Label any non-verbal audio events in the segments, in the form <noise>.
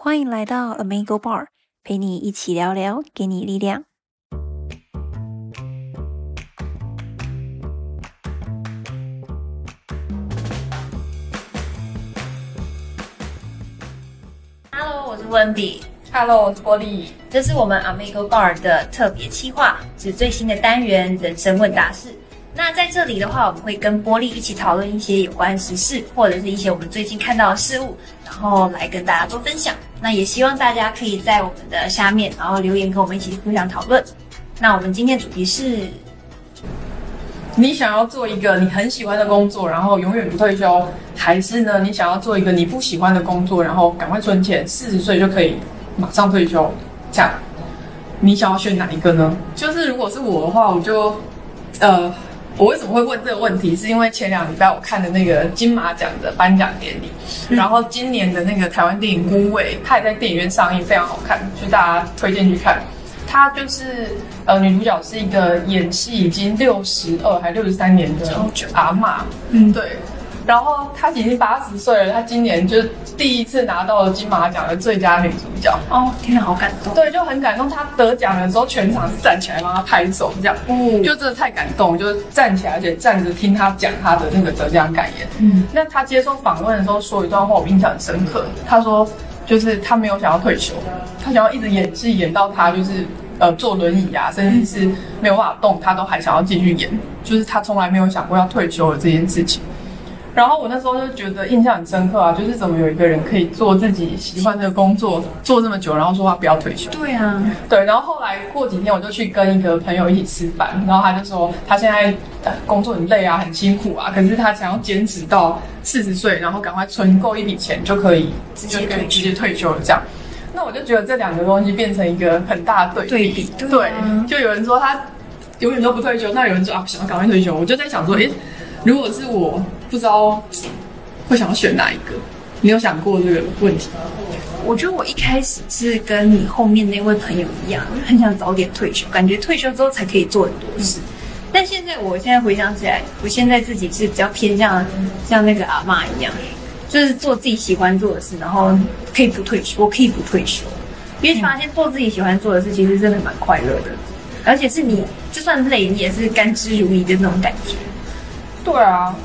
欢迎来到 Amigo Bar，陪你一起聊聊，给你力量。Hello，我是温比。Hello，我是玻璃。这是我们 Amigo Bar 的特别企划，是最新的单元——人生问答室。那在这里的话，我们会跟玻璃一起讨论一些有关时事，或者是一些我们最近看到的事物，然后来跟大家做分享。那也希望大家可以在我们的下面，然后留言跟我们一起互相讨论。那我们今天主题是，你想要做一个你很喜欢的工作，然后永远不退休，还是呢，你想要做一个你不喜欢的工作，然后赶快存钱，四十岁就可以马上退休？这样，你想要选哪一个呢？就是如果是我的话，我就，呃，我为什么会问这个问题？是因为前两礼拜我看的那个金马奖的颁奖典礼，然后今年的那个台湾电影《孤味》，它也在电影院上映，非常好看，所以大家推荐去看。她就是呃，女主角是一个演戏已经六十二还六十三年的阿嬷，嗯，对。然后她已经八十岁了，她今年就第一次拿到了金马奖的最佳女主角。哦，天哪，好感动。对，就很感动。她得奖的时候，全场是站起来帮她拍手，这样，嗯就真的太感动，就是站起来，而且站着听她讲她的那个得奖感言。嗯，那她接受访问的时候说一段话，我印象很深刻。她说，就是她没有想要退休，她想要一直演戏，演到她就是呃坐轮椅啊，甚至是没有办法动，她都还想要继续演。就是她从来没有想过要退休的这件事情。然后我那时候就觉得印象很深刻啊，就是怎么有一个人可以做自己喜欢的工作做这么久，然后说他不要退休。对啊，对，然后后来过几天我就去跟一个朋友一起吃饭，然后他就说他现在呃工作很累啊，很辛苦啊，可是他想要坚持到四十岁，然后赶快存够一笔钱就可以就可以直接退休。了这样。那我就觉得这两个东西变成一个很大的对对比对就有人说他永远都不退休，那有人说啊想要赶快退休，我就在想说，诶，如果是我，不知道会想要选哪一个？你有想过这个问题吗？我觉得我一开始是跟你后面那位朋友一样，很想早点退休，感觉退休之后才可以做很多事。但现在我现在回想起来，我现在自己是比较偏向像那个阿妈一样，就是做自己喜欢做的事，然后可以不退休，我可以不退休，因为发现做自己喜欢做的事其实真的蛮快乐的，而且是你就算累，你也是甘之如饴的那种感觉。对啊，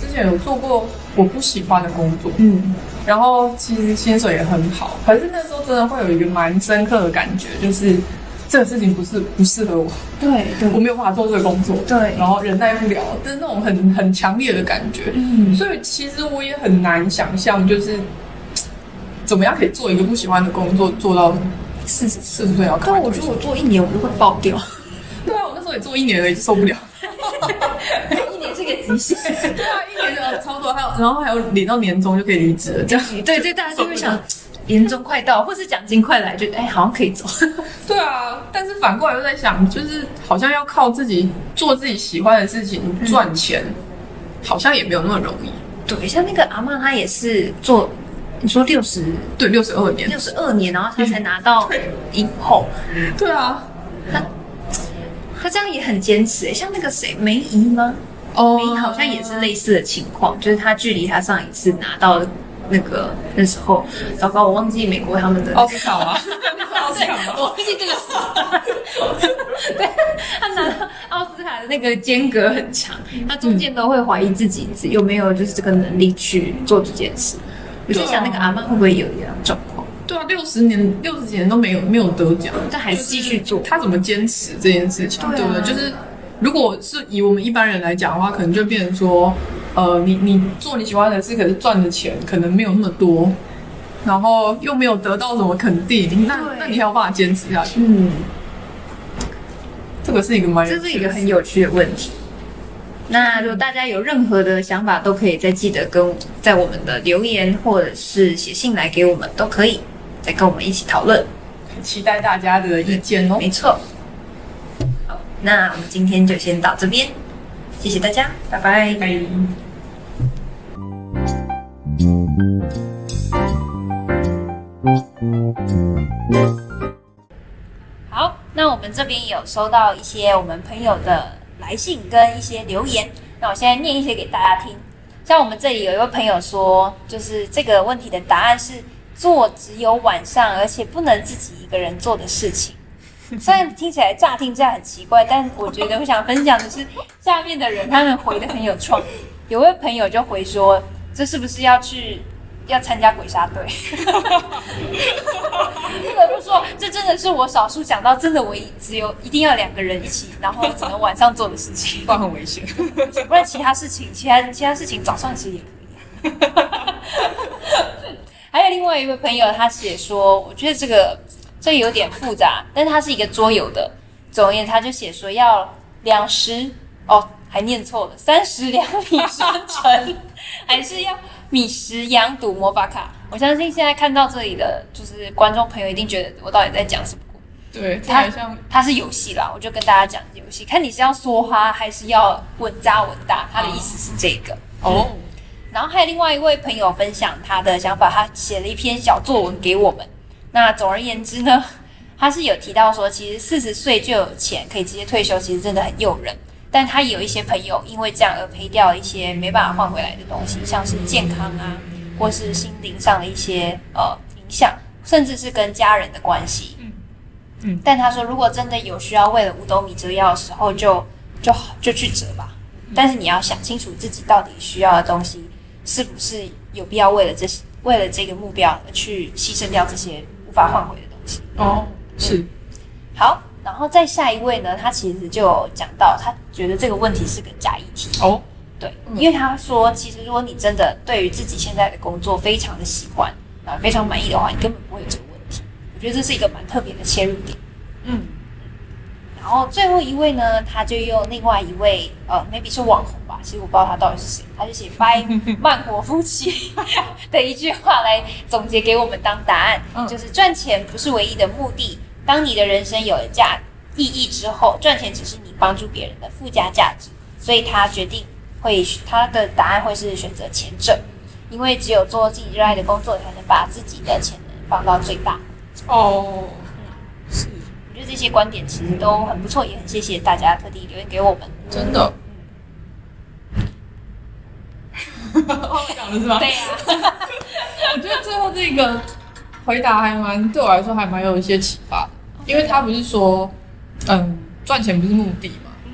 之前有做过我不喜欢的工作，嗯，然后其实薪水也很好，可是那时候真的会有一个蛮深刻的感觉，就是这个事情不是不适合我，对对。我没有办法做这个工作，对。然后忍耐不了，就是那种很很强烈的感觉，嗯。所以其实我也很难想象，就是怎么样可以做一个不喜欢的工作做到四十四十岁要但我觉得我做一年我就会爆掉。<laughs> 对啊，我那时候也做一年了，也，受不了。<laughs> 一年是个极限。对啊，一年就超多，还有 <laughs> 然后还有领到年终就可以离职了，这样。对对，大家就会想，年终快到，或是奖金快来，就哎，好像可以走。<laughs> <laughs> 对啊，但是反过来又在想，就是好像要靠自己做自己喜欢的事情赚钱，好像也没有那么容易。对，像那个阿妈，她也是做，你说六十对，六十二年六。十二年，然后她才拿到对影后，对啊，她她这样也很坚持。哎，像那个谁梅姨吗？哦梅姨好像也是类似的情况，就是他距离他上一次拿到那个那时候，糟糕，我忘记美国他们的奥斯卡了？<laughs> 奥斯卡？我忘记这个词。<laughs> 对，他拿到奥斯卡的那个间隔很长，他中间都会怀疑自己有没有就是这个能力去做这件事。我在想那个阿曼会不会有一样状况，对啊，六十年六十几年都没有没有得奖，但还是继续做。他怎么坚持这件事情，对？就是如果是以我们一般人来讲的话，可能就变成说，呃，你你做你喜欢的事，可是赚的钱可能没有那么多，然后又没有得到什么肯定，那那你还有办法坚持下去？嗯，这个是一个蛮有这是一趣的个很有趣的问题。那如果大家有任何的想法，都可以再记得跟在我们的留言或者是写信来给我们，都可以再跟我们一起讨论。期待大家的意见哦。没错。好，那我们今天就先到这边，谢谢大家，拜拜。拜。好，那我们这边有收到一些我们朋友的来信跟一些留言，那我现在念一些给大家听。像我们这里有一位朋友说，就是这个问题的答案是做只有晚上，而且不能自己一个人做的事情。<laughs> 虽然听起来乍听这样很奇怪，但我觉得我想分享的是，下面的人他们回的很有创意。<laughs> 有位朋友就回说：“这是不是要去要参加鬼杀队？”不得不说，这真的是我少数想到，真的我一只有一定要两个人一起，然后只能晚上做的事情。<laughs> 不然很危险。不然其他事情，其他其他事情早上其实也可以、啊。还有另外一位朋友，他写说，我觉得这个这个有点复杂，但是它是一个桌游的。总而言之，他就写说要两十哦，还念错了，<laughs> 三十两米生成，还是要米十羊赌魔法卡。我相信现在看到这里的就是观众朋友，一定觉得我到底在讲什么。对，它像它是游戏啦，我就跟大家讲游戏，看你是要梭哈还是要稳扎稳打，他的意思是这个哦。然后还有另外一位朋友分享他的想法，他写了一篇小作文给我们。那总而言之呢，他是有提到说，其实四十岁就有钱可以直接退休，其实真的很诱人。但他也有一些朋友因为这样而赔掉一些没办法换回来的东西，像是健康啊，或是心灵上的一些呃影响，甚至是跟家人的关系。嗯嗯。但他说，如果真的有需要为了五斗米折腰的时候，就就就去折吧。但是你要想清楚自己到底需要的东西。是不是有必要为了这些，为了这个目标而去牺牲掉这些无法换回的东西？哦，是。好，然后再下一位呢？他其实就讲到，他觉得这个问题是个假议题。哦，对，因为他说，其实如果你真的对于自己现在的工作非常的喜欢啊，非常满意的话，你根本不会有这个问题。我觉得这是一个蛮特别的切入点。嗯。然后最后一位呢，他就用另外一位呃，maybe 是网红吧，其实我不知道他到底是谁，他就写“拜慢活夫妻 <laughs> ”的一句话来总结给我们当答案，就是赚钱不是唯一的目的。当你的人生有了价意义之后，赚钱只是你帮助别人的附加价值。所以他决定会他的答案会是选择前者，因为只有做自己热爱的工作，才能把自己的潜能放到最大。哦。这些观点其实都很不错，也很谢谢大家特地留言给我们。真的，讲的是吗？<laughs> 对呀。我觉得最后这个回答还蛮对我来说还蛮有一些启发的，因为他不是说，嗯，赚钱不是目的嘛。嗯。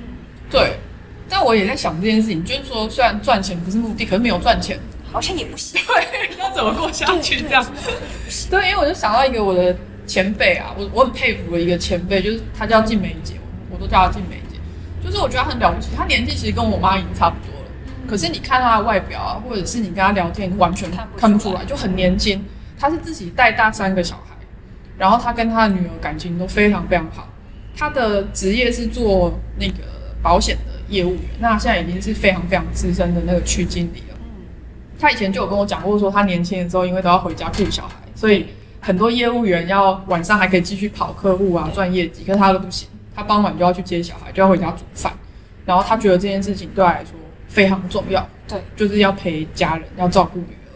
对。但我也在想这件事情，就是说，虽然赚钱不是目的，可是没有赚钱好像也不行。<laughs> 对，要怎么过下去这样？对，因为我就想到一个我的。前辈啊，我我很佩服的一个前辈，就是他叫静梅姐，我都叫她静梅姐。就是我觉得她很了不起，她年纪其实跟我妈已经差不多了，可是你看她的外表啊，或者是你跟她聊天，完全看不出来，就很年轻。她是自己带大三个小孩，然后她跟她的女儿感情都非常非常好。她的职业是做那个保险的业务员，那现在已经是非常非常资深的那个区经理了。她以前就有跟我讲过，说她年轻的时候因为都要回家顾小孩，所以。很多业务员要晚上还可以继续跑客户啊，赚业绩，可是他都不行，他傍晚就要去接小孩，就要回家煮饭，然后他觉得这件事情对他来说非常重要，对，就是要陪家人，要照顾女儿，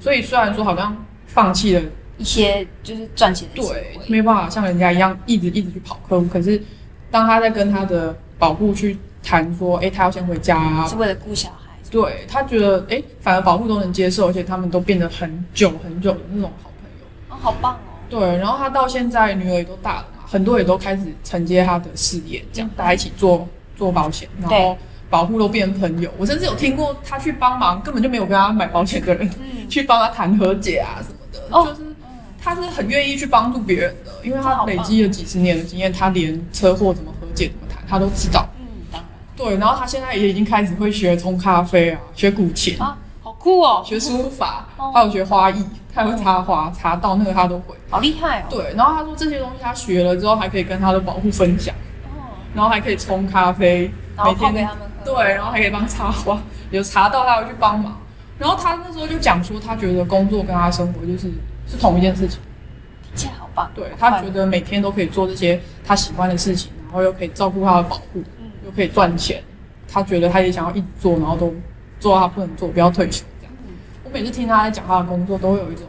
所以虽然说好像放弃了一些就是赚钱的对，没办法像人家一样一直一直去跑客户，可是当他在跟他的保护去谈说，哎，他要先回家，是为了顾小孩，对他觉得哎，反而保护都能接受，而且他们都变得很久很久的那种好。好棒哦！对，然后他到现在女儿也都大了嘛，很多也都开始承接他的事业，这样大家一起做做保险，然后保护都变成朋友。我甚至有听过他去帮忙，根本就没有跟他买保险的人，<laughs> 去帮他谈和解啊什么的，就是他是很愿意去帮助别人的，因为他累积了几十年的经验，他连车祸怎么和解、怎么谈，他都知道。嗯，当然。对，然后他现在也已经开始会学冲咖啡啊，学古琴酷哦，学书法，还有学花艺。他会插花、插到那个他都会，好厉害哦。对，然后他说这些东西他学了之后，还可以跟他的保护分享，哦，然后还可以冲咖啡，每天给他们喝。对，然后还可以帮插花，有茶到他会去帮忙。然后他那时候就讲说，他觉得工作跟他生活就是是同一件事情，听起来好棒。对他觉得每天都可以做这些他喜欢的事情，然后又可以照顾他的保护，嗯，又可以赚钱。他觉得他也想要一直做，然后都做到他不能做，不要退休。每次听他在讲他的工作，都会有一种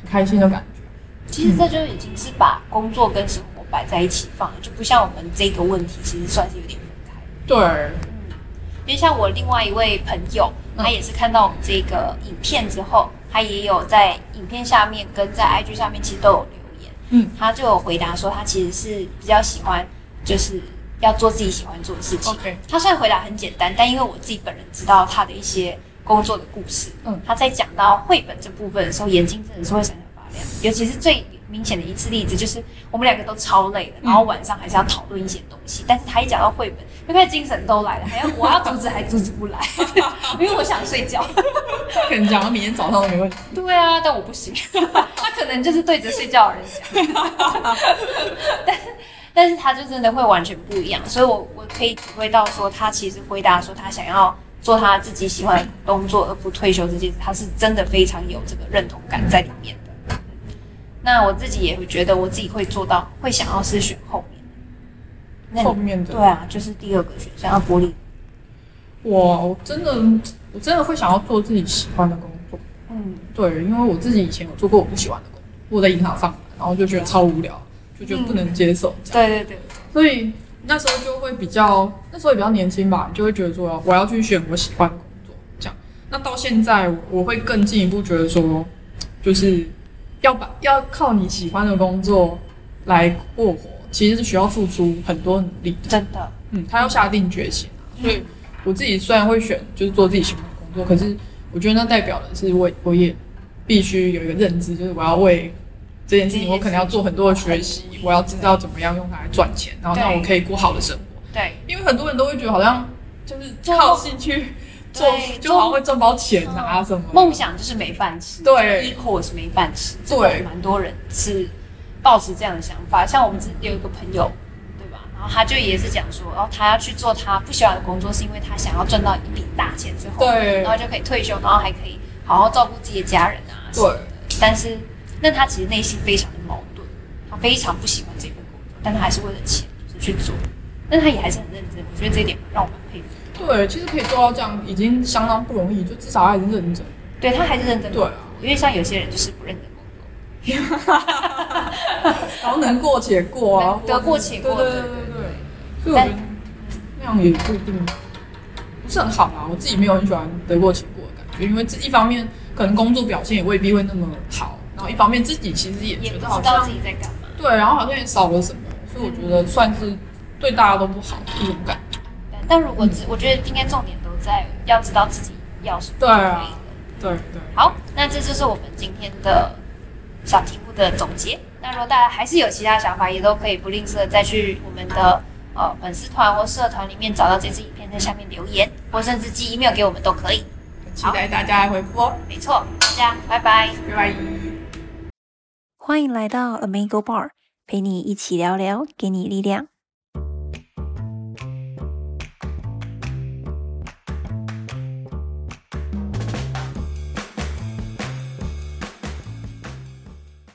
很开心的感觉。其实这就已经是把工作跟生活摆在一起放了，就不像我们这个问题，其实算是有点分开。对，嗯，因为像我另外一位朋友，他也是看到我们这个影片之后，他也有在影片下面跟在 IG 下面其实都有留言，嗯，他就有回答说他其实是比较喜欢就是要做自己喜欢做的事情。OK，他虽然回答很简单，但因为我自己本人知道他的一些工作的故事，嗯他在讲到绘本这部分的时候，眼睛真的是会闪闪发亮。尤其是最明显的一次例子，就是我们两个都超累的，然后晚上还是要讨论一些东西，但是他一讲到绘本，就开始精神都来了，还要我要阻止还阻止不来，<laughs> 因为我想睡觉。他可能讲到明天早上都没问题。对啊，但我不行，<laughs> 他可能就是对着睡觉的人讲，<laughs> 但但是他就真的会完全不一样，所以我我可以体会到说，他其实回答说他想要做他自己喜欢的工作而不退休这件事，他是真的非常有这个认同感在里面的。那我自己也会觉得我自己会做到，会想要是选后面。那后面的对啊，就是第二个选项，要玻璃。我我真的我真的会想要做自己喜欢的工作。嗯，对，因为我自己以前有做过我不喜欢的工作，我在银行上班，然后就觉得超无聊，就觉得不能接受。对对对，所以那时候就会比较，那时候也比较年轻吧，就会觉得说我要去选我喜欢的工作，这样。那到现在我我会更进一步觉得说，就是要把要靠你喜欢的工作来过活，其实是需要付出很多努力的。真的，嗯，他要下定决心啊。所以我自己虽然会选就是做自己喜欢的工作，可是我觉得那代表的是我我也必须有一个认知，就是我要为这件事情，我可能要做很多的学习，我要知道怎么样用它来赚钱，然后让我可以过好的生活。对，因为很多人都会觉得好像就是靠兴趣做对，就好像会赚包钱啊什么的。梦想就是没饭吃，对，equals 没饭吃，对蛮多人是抱持这样的想法。像我们之有一个朋友，对吧？然后他就也是讲说，然后，他要去做他不喜欢的工作，是因为他想要赚到一笔大钱之后，对然后就可以退休，然后还可以好好照顾自己的家人啊，对。但是，那他其实内心非常的矛盾，他非常不喜欢这份工作，但他还是为了钱就是去做，但他也还是很认真。我觉得这一点让我蛮佩服的。对，其实可以做到这样已经相当不容易，就至少还是认真。对他还是认真对啊因为像有些人就是不认真工作。<laughs> 然后能过且过啊，<laughs> 得过且过对对对对对。所以我觉得那样也不一定不是很好啊。我自己没有很喜欢得过且过的感觉，因为这一方面可能工作表现也未必会那么好，然后一方面自己其实也觉得好像知道自己在干嘛。对，然后好像也少了什么，所以我觉得算是对大家都不好这种感觉。但如果只，我觉得应该重点都在要知道自己要什么就对啊可以了。对对，好，那这就是我们今天的小题目的总结。那如果大家还是有其他想法，也都可以不吝啬再去我们的呃粉丝团或社团里面找到这支影片，在下面留言，或甚至寄 email 给我们都可以。期待大家的回复哦，没错，大家拜拜。拜拜。欢迎来到 Amigo Bar，陪你一起聊聊，给你力量。